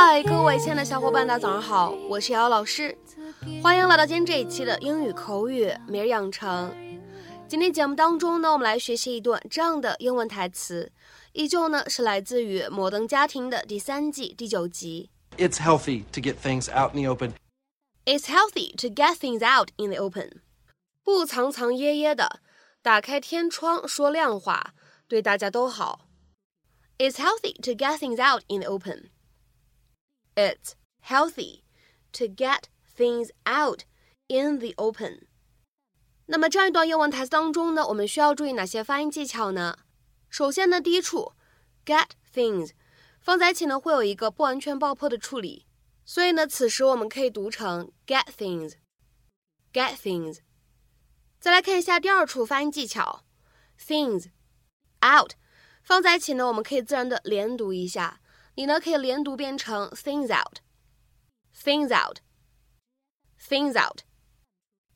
嗨，各位亲爱的小伙伴，大家早上好，我是瑶瑶老师，欢迎来到今天这一期的英语口语每日养成。今天节目当中呢，我们来学习一段这样的英文台词，依旧呢是来自于《摩登家庭》的第三季第九集。It's healthy to get things out in the open. It's healthy to get things out in the open. 不藏藏掖掖的，打开天窗说亮话，对大家都好。It's healthy to get things out in the open. It's healthy to get things out in the open. 那么这样一段英文台词当中呢，我们需要注意哪些发音技巧呢？首先呢，第一处 get things 放在一起呢，会有一个不完全爆破的处理，所以呢，此时我们可以读成 get things，get things。再来看一下第二处发音技巧，things out 放在一起呢，我们可以自然的连读一下，你呢可以连读变成 things out，things out，things out。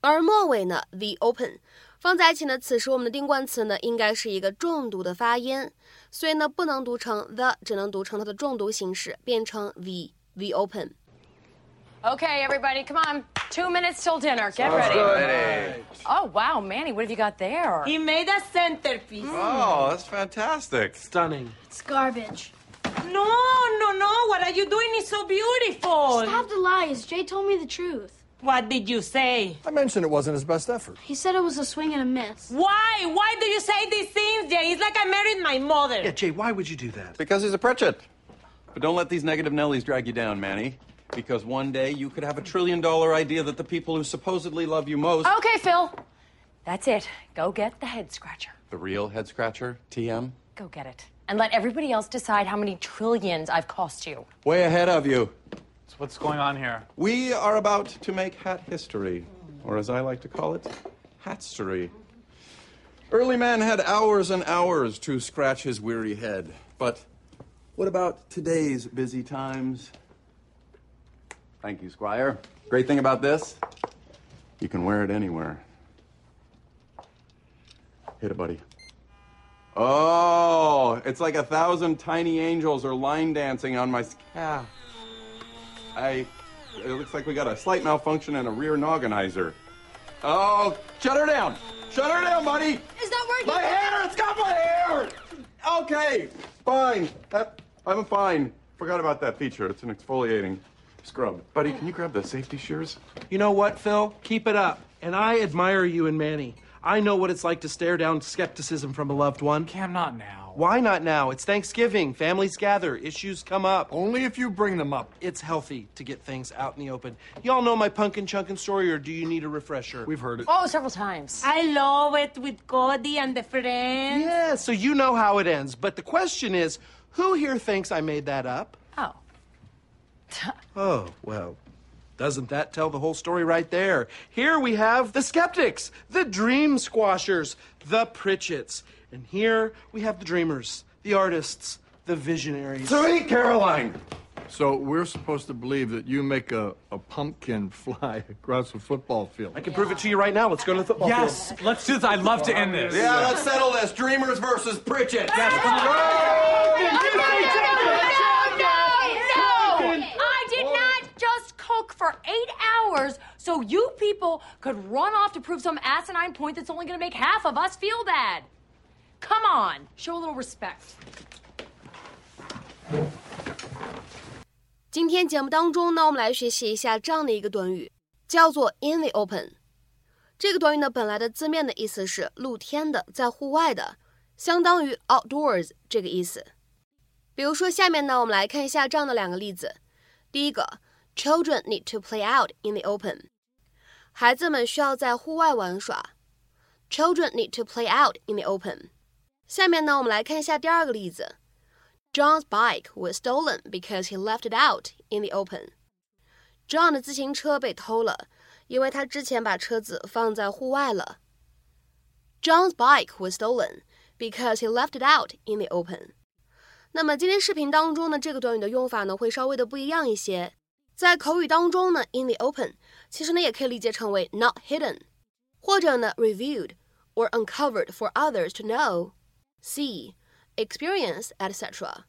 而末尾呢，the open 放在一起呢，此时我们的定冠词呢应该是一个重读的发音，所以呢不能读成 the，只能读成它的重读形式，变成 the，the open。Okay, everybody, come on. Two minutes till dinner. Get Sounds ready. good. Oh, wow, Manny, what have you got there? He made a centerpiece. Oh, that's fantastic. Stunning. It's garbage. No, no, no. What are you doing is so beautiful. Stop the lies. Jay told me the truth. What did you say? I mentioned it wasn't his best effort. He said it was a swing and a miss. Why? Why do you say these things, Jay? It's like I married my mother. Yeah, Jay, why would you do that? Because he's a Pritchett. But don't let these negative Nellies drag you down, Manny. Because one day you could have a trillion dollar idea that the people who supposedly love you most. Okay, Phil. That's it. Go get the head scratcher. The real head scratcher, TM? Go get it. And let everybody else decide how many trillions I've cost you. Way ahead of you. So what's going on here? We are about to make hat history, or as I like to call it, hatstory. Early man had hours and hours to scratch his weary head. But what about today's busy times? Thank you, Squire. Great thing about this, you can wear it anywhere. Hit it, buddy. Oh, it's like a thousand tiny angels are line dancing on my scalp. I. It looks like we got a slight malfunction in a rear nogginizer. Oh, shut her down! Shut her down, buddy! Is that working? My hair! It's got my hair! Okay, fine. That, I'm fine. Forgot about that feature. It's an exfoliating scrub. Buddy, can you grab the safety shears? You know what, Phil? Keep it up. And I admire you and Manny. I know what it's like to stare down skepticism from a loved one. Cam, not now. Why not now? It's Thanksgiving. Families gather. Issues come up. Only if you bring them up. It's healthy to get things out in the open. Y'all know my pumpkin chunkin story, or do you need a refresher? We've heard it. Oh, several times. I love it with Cody and the friends. Yeah, so you know how it ends. But the question is who here thinks I made that up? Oh. Oh, well, doesn't that tell the whole story right there? Here we have the skeptics, the dream squashers, the Pritchetts. And here we have the dreamers, the artists, the visionaries. Sweet Caroline! So we're supposed to believe that you make a, a pumpkin fly across a football field. I can prove it to you right now. Let's go to the football Yes, field. let's do this. I'd love to end this. Yeah, let's settle this. Dreamers versus Pritchett. I so you people could run off to prove some asinine point that's only going to make half of us feel bad. Come on, show a little respect. 今天节目当中呢，我们来学习一下这样的一个短语，叫做 in the open。这个短语呢，本来的字面的意思是露天的，在户外的，相当于 outdoors 这个意思。比如说，下面呢，我们来看一下这样的两个例子。第一个，Children need to play out in the open。孩子们需要在户外玩耍。Children need to play out in the open。下面呢，我们来看一下第二个例子。John's bike was stolen because he left it out in the open. John 的自行车被偷了，因为他之前把车子放在户外了。John's bike was stolen because he left it out in the open. 那么今天视频当中呢，这个短语的用法呢会稍微的不一样一些。 在口语当中呢，in the open 其实呢也可以理解成为 not hidden，或者呢 revealed or uncovered for others to know, see, experience, etc.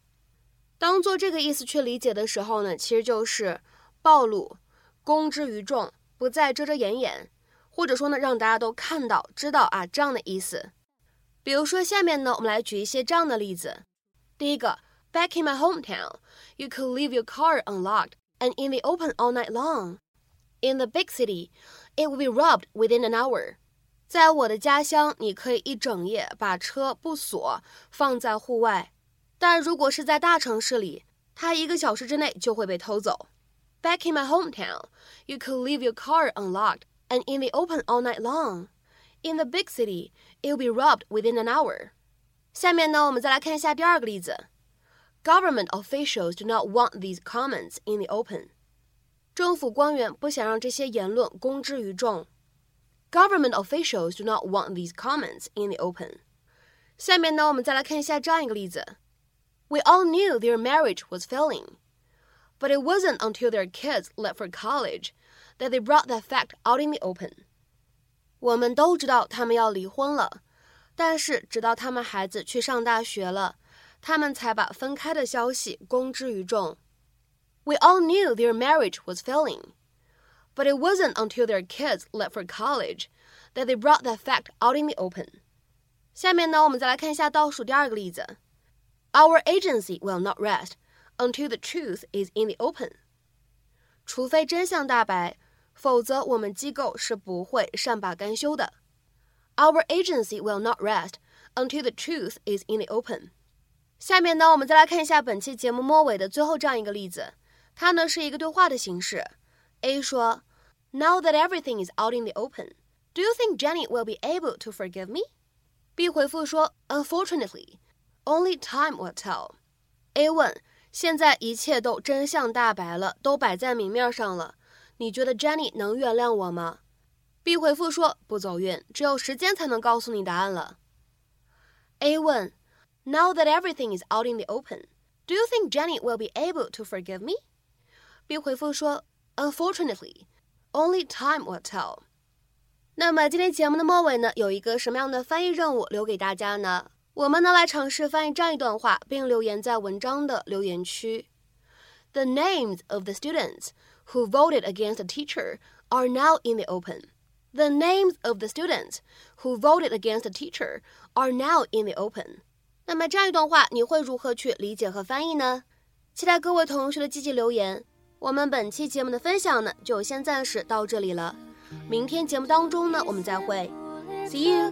当做这个意思去理解的时候呢，其实就是暴露、公之于众，不再遮遮掩掩，或者说呢，让大家都看到、知道啊这样的意思。比如说，下面呢，我们来举一些这样的例子。第一个，Back in my hometown, you could leave your car unlocked and in the open all night long. In the big city, it would be robbed within an hour. 在我的家乡，你可以一整夜把车不锁放在户外，但如果是在大城市里，它一个小时之内就会被偷走。Back in my hometown, you could leave your car unlocked and in the open all night long. In the big city, it will be robbed within an hour. 下面呢，我们再来看一下第二个例子。 Government officials do not want these comments in the open. 政府官员不想让这些言论公之于众。Government officials do not want these comments in the open. 下面呢，我们再来看一下这样一个例子：We all knew their marriage was failing, but it wasn't until their kids left for college that they brought that fact out in the open. 我们都知道他们要离婚了，但是直到他们孩子去上大学了， 他们才把分开的消息公之于众。We all knew their marriage was failing. But it wasn't until their kids left for college that they brought that fact out in the open. 下面呢，我们再来看一下倒数第二个例子。Our agency will not rest until the truth is in the open. 除非真相大白，否则我们机构是不会善罢甘休的。Our agency will not rest until the truth is in the open. 下面呢，我们再来看一下本期节目末尾的最后这样一个例子，它呢是一个对话的形式。A 说：“Now that everything is out in the open, do you think Jenny will be able to forgive me?” B 回复说：“Unfortunately, only time will tell.” A 问：“现在一切都真相大白了，都摆在明面上了，你觉得 Jenny 能原谅我吗？”B 回复说：“不走运，只有时间才能告诉你答案了。”A 问 ：“Now that everything is out in the open, do you think Jenny will be able to forgive me?” B 回复说。Unfortunately, only time will tell. 那么今天节目的末尾呢，有一个什么样的翻译任务留给大家呢？我们呢来尝试翻译这样一段话，并留言在文章的留言区。The names of the students who voted against the teacher are now in the open. The names of the students who voted against the teacher are now in the open. 那么这样一段话，你会如何去理解和翻译呢？期待各位同学的积极留言。我们本期节目的分享呢，就先暂时到这里了。明天节目当中呢，我们再会。See you.